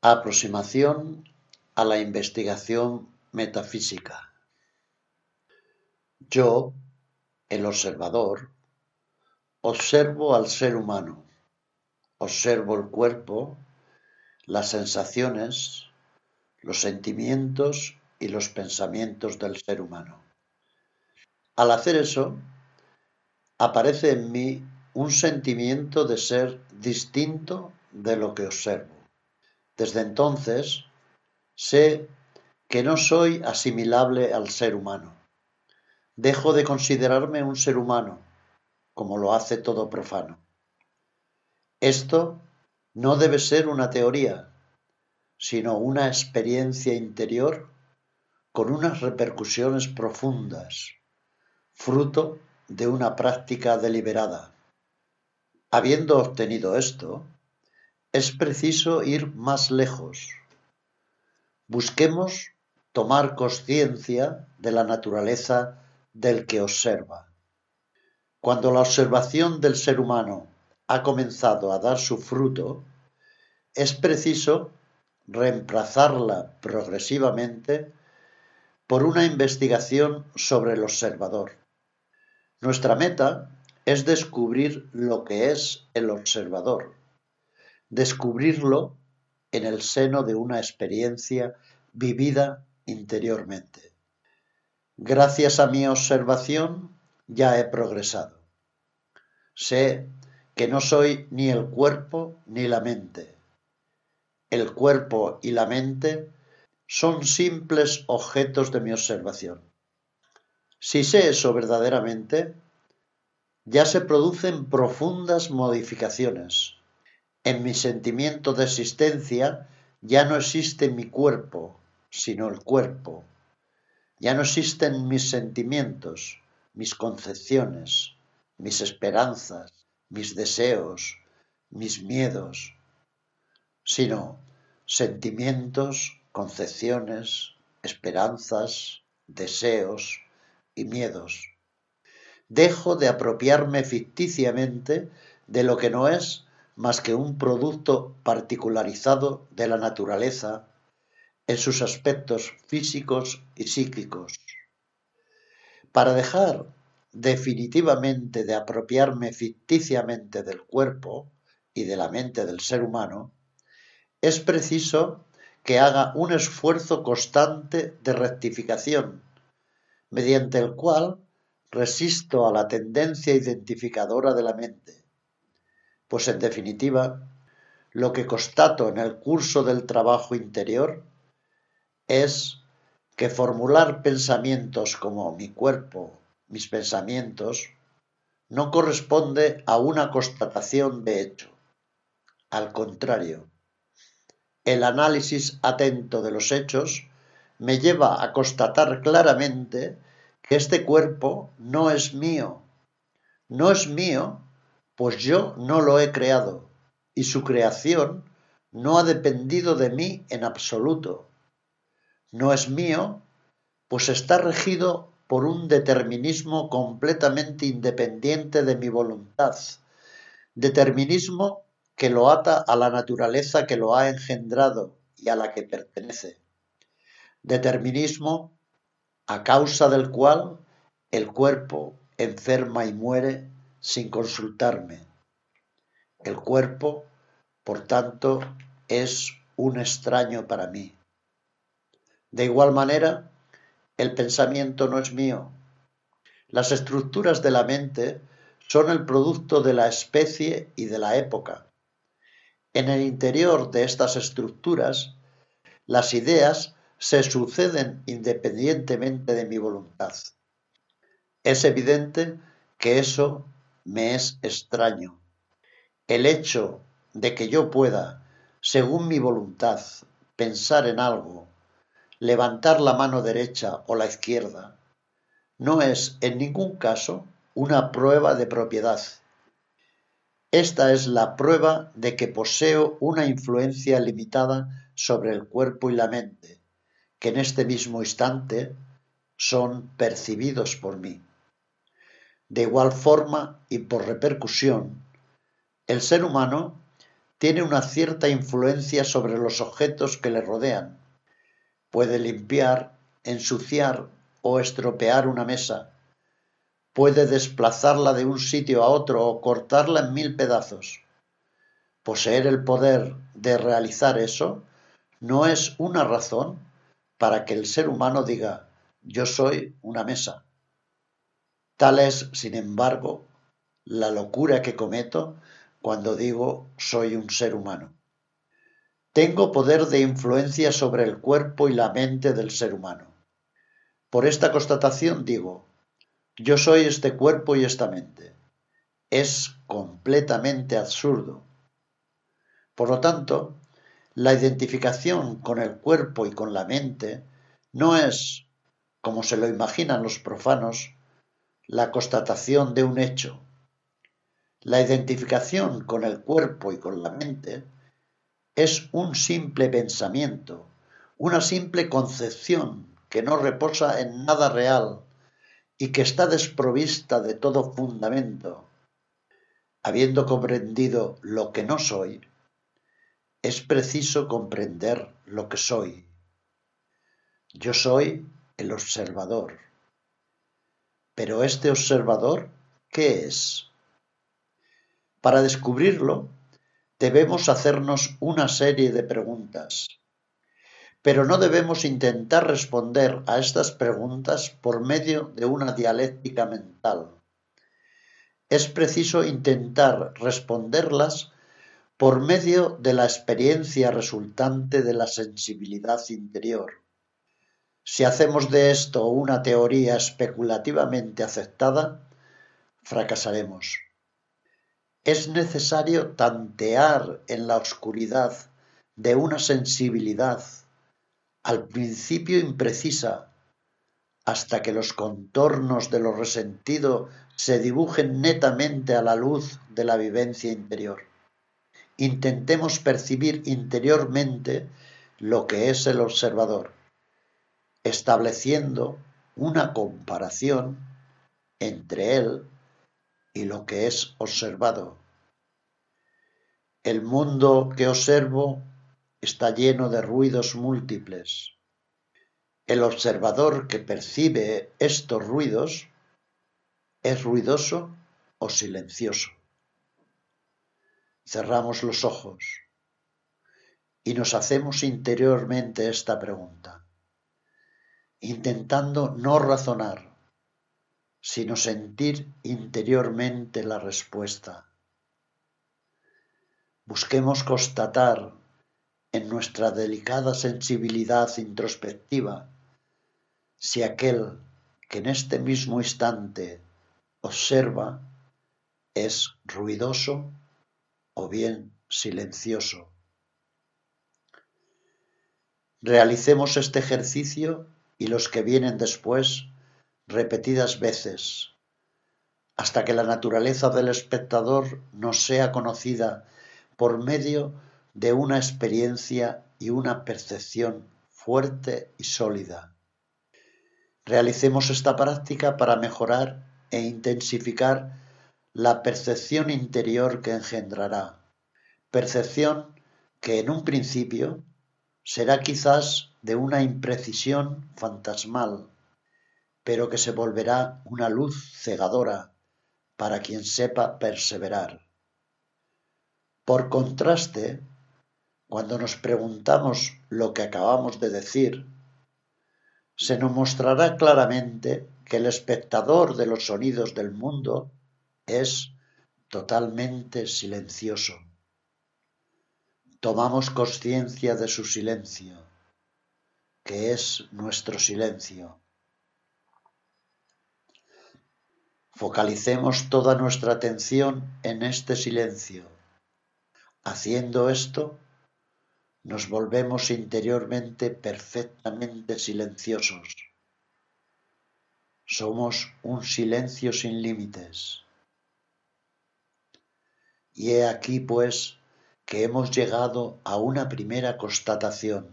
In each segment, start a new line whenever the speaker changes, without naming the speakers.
Aproximación a la investigación metafísica. Yo, el observador, observo al ser humano, observo el cuerpo, las sensaciones, los sentimientos y los pensamientos del ser humano. Al hacer eso, aparece en mí un sentimiento de ser distinto de lo que observo. Desde entonces, sé que no soy asimilable al ser humano. Dejo de considerarme un ser humano, como lo hace todo profano. Esto no debe ser una teoría, sino una experiencia interior con unas repercusiones profundas, fruto de una práctica deliberada. Habiendo obtenido esto, es preciso ir más lejos. Busquemos tomar conciencia de la naturaleza del que observa. Cuando la observación del ser humano ha comenzado a dar su fruto, es preciso reemplazarla progresivamente por una investigación sobre el observador. Nuestra meta es descubrir lo que es el observador, descubrirlo en el seno de una experiencia vivida interiormente. Gracias a mi observación ya he progresado. Sé que no soy ni el cuerpo ni la mente. El cuerpo y la mente son simples objetos de mi observación. Si sé eso verdaderamente, ya se producen profundas modificaciones. En mi sentimiento de existencia ya no existe mi cuerpo, sino el cuerpo. Ya no existen mis sentimientos, mis concepciones, mis esperanzas, mis deseos, mis miedos, sino sentimientos, concepciones, esperanzas, deseos y miedos. Dejo de apropiarme ficticiamente de lo que no es más que un producto particularizado de la naturaleza en sus aspectos físicos y psíquicos. Para dejar definitivamente de apropiarme ficticiamente del cuerpo y de la mente del ser humano, es preciso que haga un esfuerzo constante de rectificación, mediante el cual resisto a la tendencia identificadora de la mente, pues en definitiva, lo que constato en el curso del trabajo interior es que formular pensamientos como mi cuerpo, mis pensamientos, no corresponde a una constatación de hecho. Al contrario, el análisis atento de los hechos me lleva a constatar claramente que este cuerpo no es mío. No es mío, pues yo no lo he creado, y su creación no ha dependido de mí en absoluto. No es mío, pues está regido por un determinismo completamente independiente de mi voluntad, determinismo que lo ata a la naturaleza que lo ha engendrado y a la que pertenece, determinismo a causa del cual el cuerpo enferma y muere sin consultarme. El cuerpo, por tanto, es un extraño para mí. De igual manera, el pensamiento no es mío. Las estructuras de la mente son el producto de la especie y de la época. En el interior de estas estructuras, las ideas se suceden independientemente de mi voluntad. Es evidente que eso me es extraño. El hecho de que yo pueda, según mi voluntad, pensar en algo levantar la mano derecha o la izquierda no es en ningún caso una prueba de propiedad. Esta es la prueba de que poseo una influencia limitada sobre el cuerpo y la mente, que en este mismo instante son percibidos por mí. De igual forma y por repercusión, el ser humano tiene una cierta influencia sobre los objetos que le rodean. Puede limpiar, ensuciar o estropear una mesa. Puede desplazarla de un sitio a otro o cortarla en mil pedazos. Poseer el poder de realizar eso no es una razón para que el ser humano diga yo soy una mesa. Tal es, sin embargo, la locura que cometo cuando digo soy un ser humano. Tengo poder de influencia sobre el cuerpo y la mente del ser humano. Por esta constatación digo, yo soy este cuerpo y esta mente. Es completamente absurdo. Por lo tanto, la identificación con el cuerpo y con la mente no es, como se lo imaginan los profanos, la constatación de un hecho, la identificación con el cuerpo y con la mente es un simple pensamiento, una simple concepción que no reposa en nada real y que está desprovista de todo fundamento. Habiendo comprendido lo que no soy, es preciso comprender lo que soy. Yo soy el observador. Pero este observador, ¿qué es? Para descubrirlo, debemos hacernos una serie de preguntas. Pero no debemos intentar responder a estas preguntas por medio de una dialéctica mental. Es preciso intentar responderlas por medio de la experiencia resultante de la sensibilidad interior. Si hacemos de esto una teoría especulativamente aceptada, fracasaremos es necesario tantear en la oscuridad de una sensibilidad al principio imprecisa hasta que los contornos de lo resentido se dibujen netamente a la luz de la vivencia interior. Intentemos percibir interiormente lo que es el observador, estableciendo una comparación entre él y lo que es observado. El mundo que observo está lleno de ruidos múltiples. El observador que percibe estos ruidos es ruidoso o silencioso. Cerramos los ojos y nos hacemos interiormente esta pregunta, intentando no razonar, sino sentir interiormente la respuesta. Busquemos constatar en nuestra delicada sensibilidad introspectiva si aquel que en este mismo instante observa es ruidoso o bien silencioso. Realicemos este ejercicio y los que vienen después repetidas veces, hasta que la naturaleza del espectador nos sea conocida por medio de una experiencia y una percepción fuerte y sólida. Realicemos esta práctica para mejorar e intensificar la percepción interior que engendrará, percepción que en un principio será quizás de una imprecisión fantasmal, pero que se volverá una luz cegadora para quien sepa perseverar. Por contraste, cuando nos preguntamos lo que acabamos de decir, se nos mostrará claramente que el espectador de los sonidos del mundo es totalmente silencioso. Tomamos conciencia de su silencio, que es nuestro silencio. Focalicemos toda nuestra atención en este silencio. Haciendo esto, nos volvemos interiormente perfectamente silenciosos. Somos un silencio sin límites. Y he aquí, pues, que hemos llegado a una primera constatación.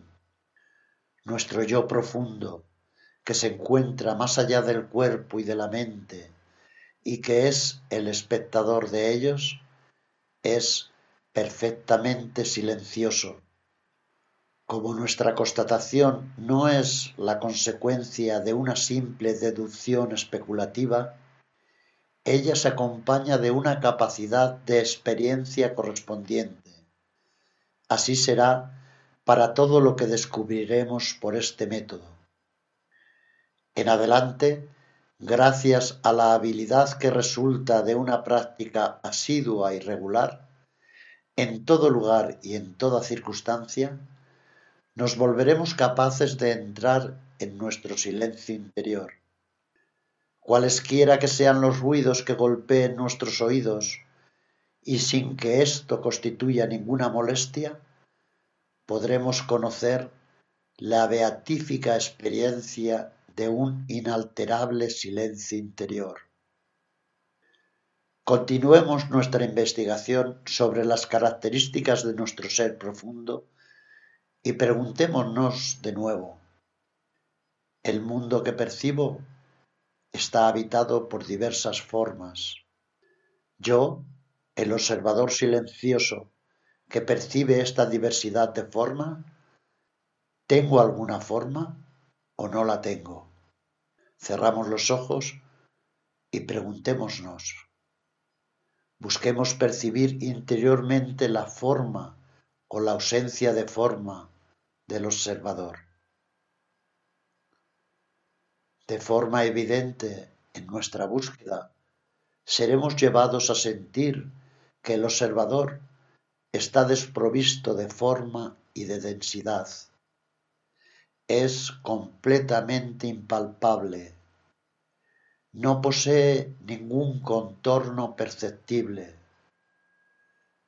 Nuestro yo profundo, que se encuentra más allá del cuerpo y de la mente, y que es el espectador de ellos, es perfectamente silencioso. Como nuestra constatación no es la consecuencia de una simple deducción especulativa, ella se acompaña de una capacidad de experiencia correspondiente. Así será para todo lo que descubriremos por este método. En adelante, gracias a la habilidad que resulta de una práctica asidua y regular, en todo lugar y en toda circunstancia, nos volveremos capaces de entrar en nuestro silencio interior. Cualesquiera que sean los ruidos que golpeen nuestros oídos, y sin que esto constituya ninguna molestia, podremos conocer la beatífica experiencia de un inalterable silencio interior. Continuemos nuestra investigación sobre las características de nuestro ser profundo y preguntémonos de nuevo, ¿el mundo que percibo está habitado por diversas formas? Yo, el observador silencioso que percibe esta diversidad de forma, ¿tengo alguna forma o no la tengo? Cerramos los ojos y preguntémonos. Busquemos percibir interiormente la forma o la ausencia de forma del observador. De forma evidente en nuestra búsqueda, seremos llevados a sentir que el observador está desprovisto de forma y de densidad. Es completamente impalpable. No posee ningún contorno perceptible.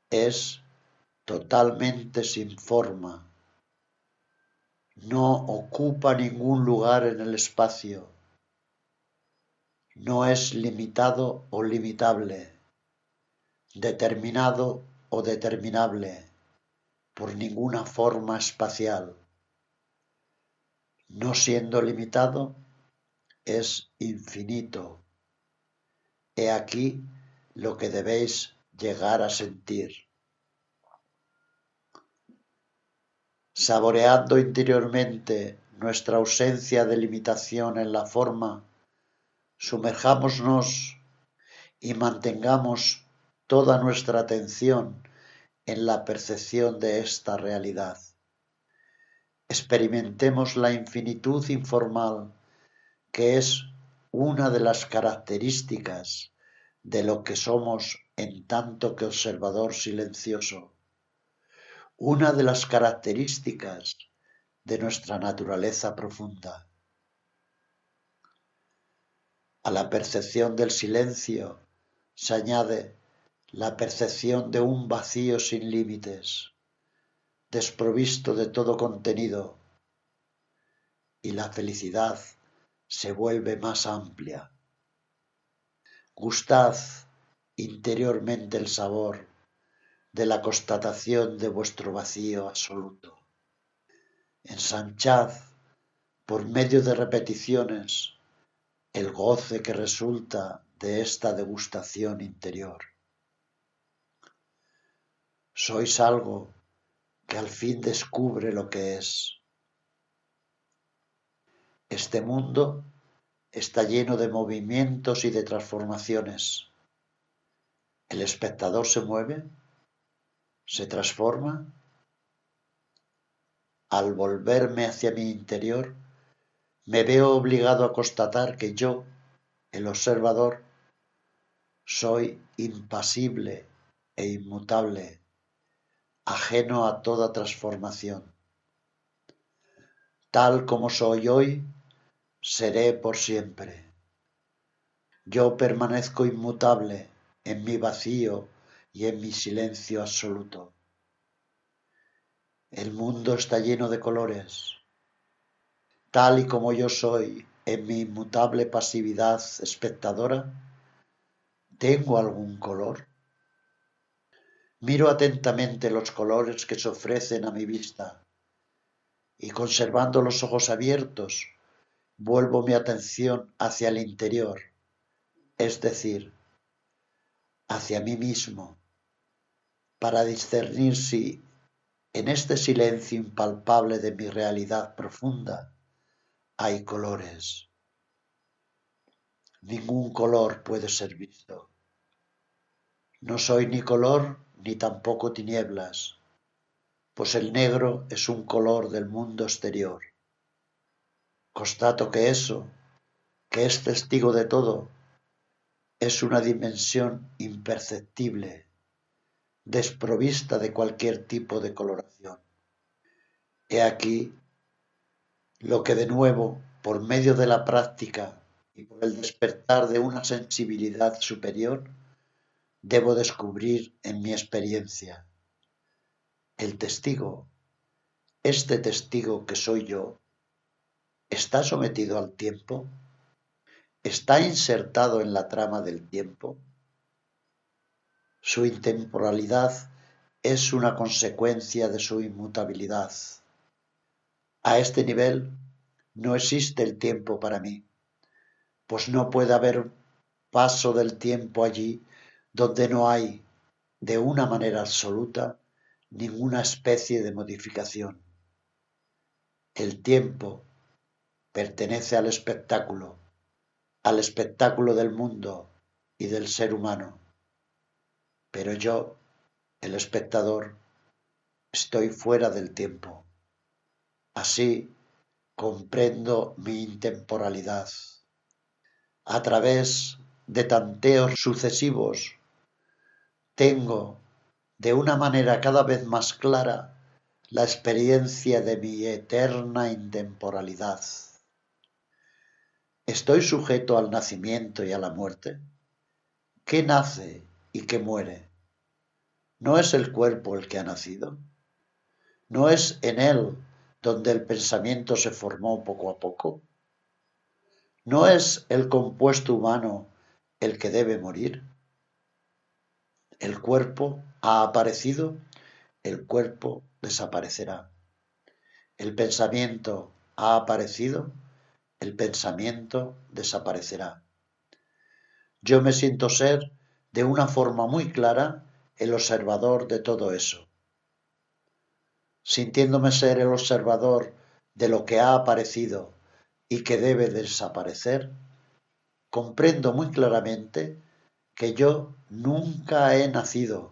Es totalmente sin forma no ocupa ningún lugar en el espacio, no es limitado o limitable, determinado o determinable por ninguna forma espacial. No siendo limitado, es infinito. He aquí lo que debéis llegar a sentir. saboreando interiormente nuestra ausencia de limitación en la forma, sumerjámonos y mantengamos toda nuestra atención en la percepción de esta realidad. Experimentemos la infinitud informal que es una de las características de lo que somos en tanto que observador silencioso una de las características de nuestra naturaleza profunda. A la percepción del silencio se añade la percepción de un vacío sin límites, desprovisto de todo contenido, y la felicidad se vuelve más amplia. Gustad interiormente el sabor de la constatación de vuestro vacío absoluto. Ensanchad por medio de repeticiones el goce que resulta de esta degustación interior. Sois algo que al fin descubre lo que es. Este mundo está lleno de movimientos y de transformaciones. El espectador se mueve se transforma, al volverme hacia mi interior, me veo obligado a constatar que yo, el observador, soy impasible e inmutable, ajeno a toda transformación. Tal como soy hoy, seré por siempre. Yo permanezco inmutable en mi vacío y en mi silencio absoluto. El mundo está lleno de colores. Tal y como yo soy en mi inmutable pasividad espectadora, ¿tengo algún color? Miro atentamente los colores que se ofrecen a mi vista y conservando los ojos abiertos, vuelvo mi atención hacia el interior, es decir, hacia mí mismo para discernir si en este silencio impalpable de mi realidad profunda hay colores. Ningún color puede ser visto. No soy ni color ni tampoco tinieblas, pues el negro es un color del mundo exterior. Constato que eso, que es testigo de todo, es una dimensión imperceptible, desprovista de cualquier tipo de coloración. He aquí lo que de nuevo, por medio de la práctica y por el despertar de una sensibilidad superior, debo descubrir en mi experiencia. El testigo, este testigo que soy yo, está sometido al tiempo, está insertado en la trama del tiempo. Su intemporalidad es una consecuencia de su inmutabilidad. A este nivel no existe el tiempo para mí, pues no puede haber paso del tiempo allí donde no hay, de una manera absoluta, ninguna especie de modificación. El tiempo pertenece al espectáculo, al espectáculo del mundo y del ser humano. Pero yo, el espectador, estoy fuera del tiempo. Así comprendo mi intemporalidad. A través de tanteos sucesivos, tengo de una manera cada vez más clara la experiencia de mi eterna intemporalidad. ¿Estoy sujeto al nacimiento y a la muerte? ¿Qué nace y qué muere? ¿No es el cuerpo el que ha nacido? ¿No es en él donde el pensamiento se formó poco a poco? ¿No es el compuesto humano el que debe morir? El cuerpo ha aparecido, el cuerpo desaparecerá. El pensamiento ha aparecido, el pensamiento desaparecerá. Yo me siento ser de una forma muy clara el observador de todo eso. Sintiéndome ser el observador de lo que ha aparecido y que debe desaparecer, comprendo muy claramente que yo nunca he nacido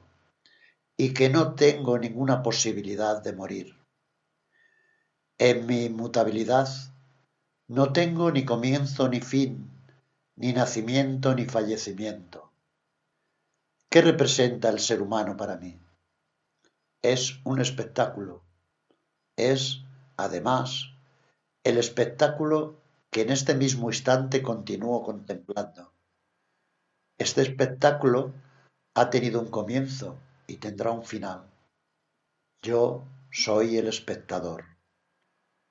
y que no tengo ninguna posibilidad de morir. En mi inmutabilidad no tengo ni comienzo ni fin, ni nacimiento ni fallecimiento. ¿Qué representa el ser humano para mí? Es un espectáculo. Es, además, el espectáculo que en este mismo instante continúo contemplando. Este espectáculo ha tenido un comienzo y tendrá un final. Yo soy el espectador.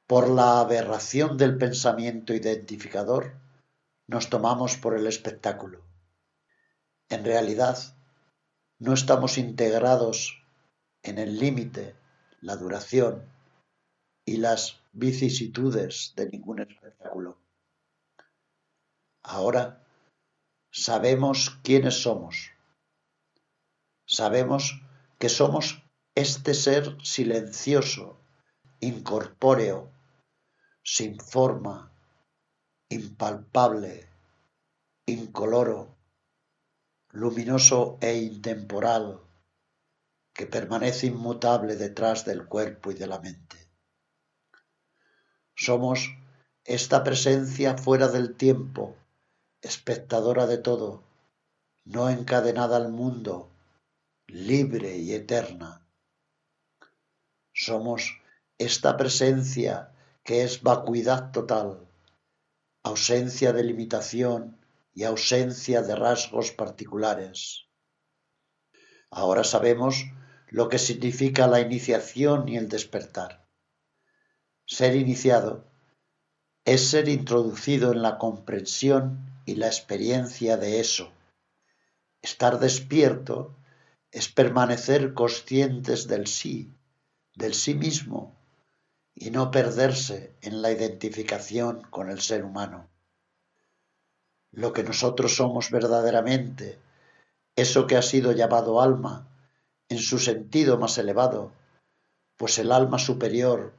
Por la aberración del pensamiento identificador, nos tomamos por el espectáculo. En realidad, no estamos integrados en el límite, la duración y las vicisitudes de ningún espectáculo. Ahora sabemos quiénes somos. Sabemos que somos este ser silencioso, incorpóreo, sin forma, impalpable, incoloro, luminoso e intemporal, que permanece inmutable detrás del cuerpo y de la mente. Somos esta presencia fuera del tiempo, espectadora de todo, no encadenada al mundo, libre y eterna. Somos esta presencia que es vacuidad total, ausencia de limitación y ausencia de rasgos particulares. Ahora sabemos lo que significa la iniciación y el despertar. Ser iniciado es ser introducido en la comprensión y la experiencia de eso. Estar despierto es permanecer conscientes del sí, del sí mismo, y no perderse en la identificación con el ser humano. Lo que nosotros somos verdaderamente, eso que ha sido llamado alma, en su sentido más elevado, pues el alma superior,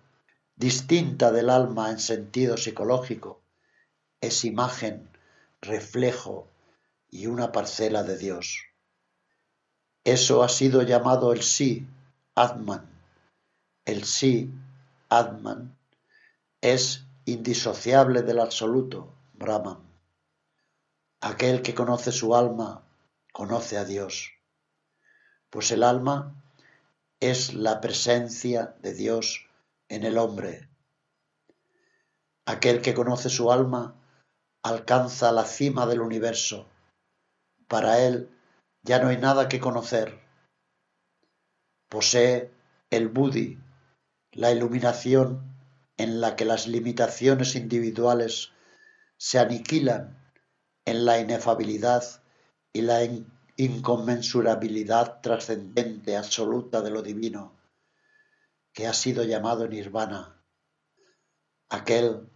distinta del alma en sentido psicológico, es imagen, reflejo y una parcela de Dios. Eso ha sido llamado el sí, Atman. El sí, Atman, es indisociable del absoluto, Brahman. Aquel que conoce su alma, conoce a Dios, pues el alma es la presencia de Dios en el hombre. Aquel que conoce su alma alcanza la cima del universo. Para él ya no hay nada que conocer. Posee el Budi, la iluminación en la que las limitaciones individuales se aniquilan en la inefabilidad y la inconmensurabilidad trascendente absoluta de lo divino, que ha sido llamado nirvana. Aquel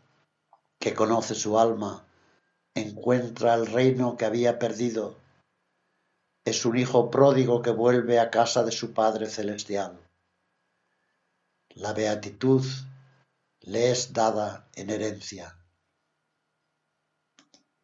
que conoce su alma encuentra el reino que había perdido. Es un hijo pródigo que vuelve a casa de su Padre Celestial. La beatitud le es dada en herencia.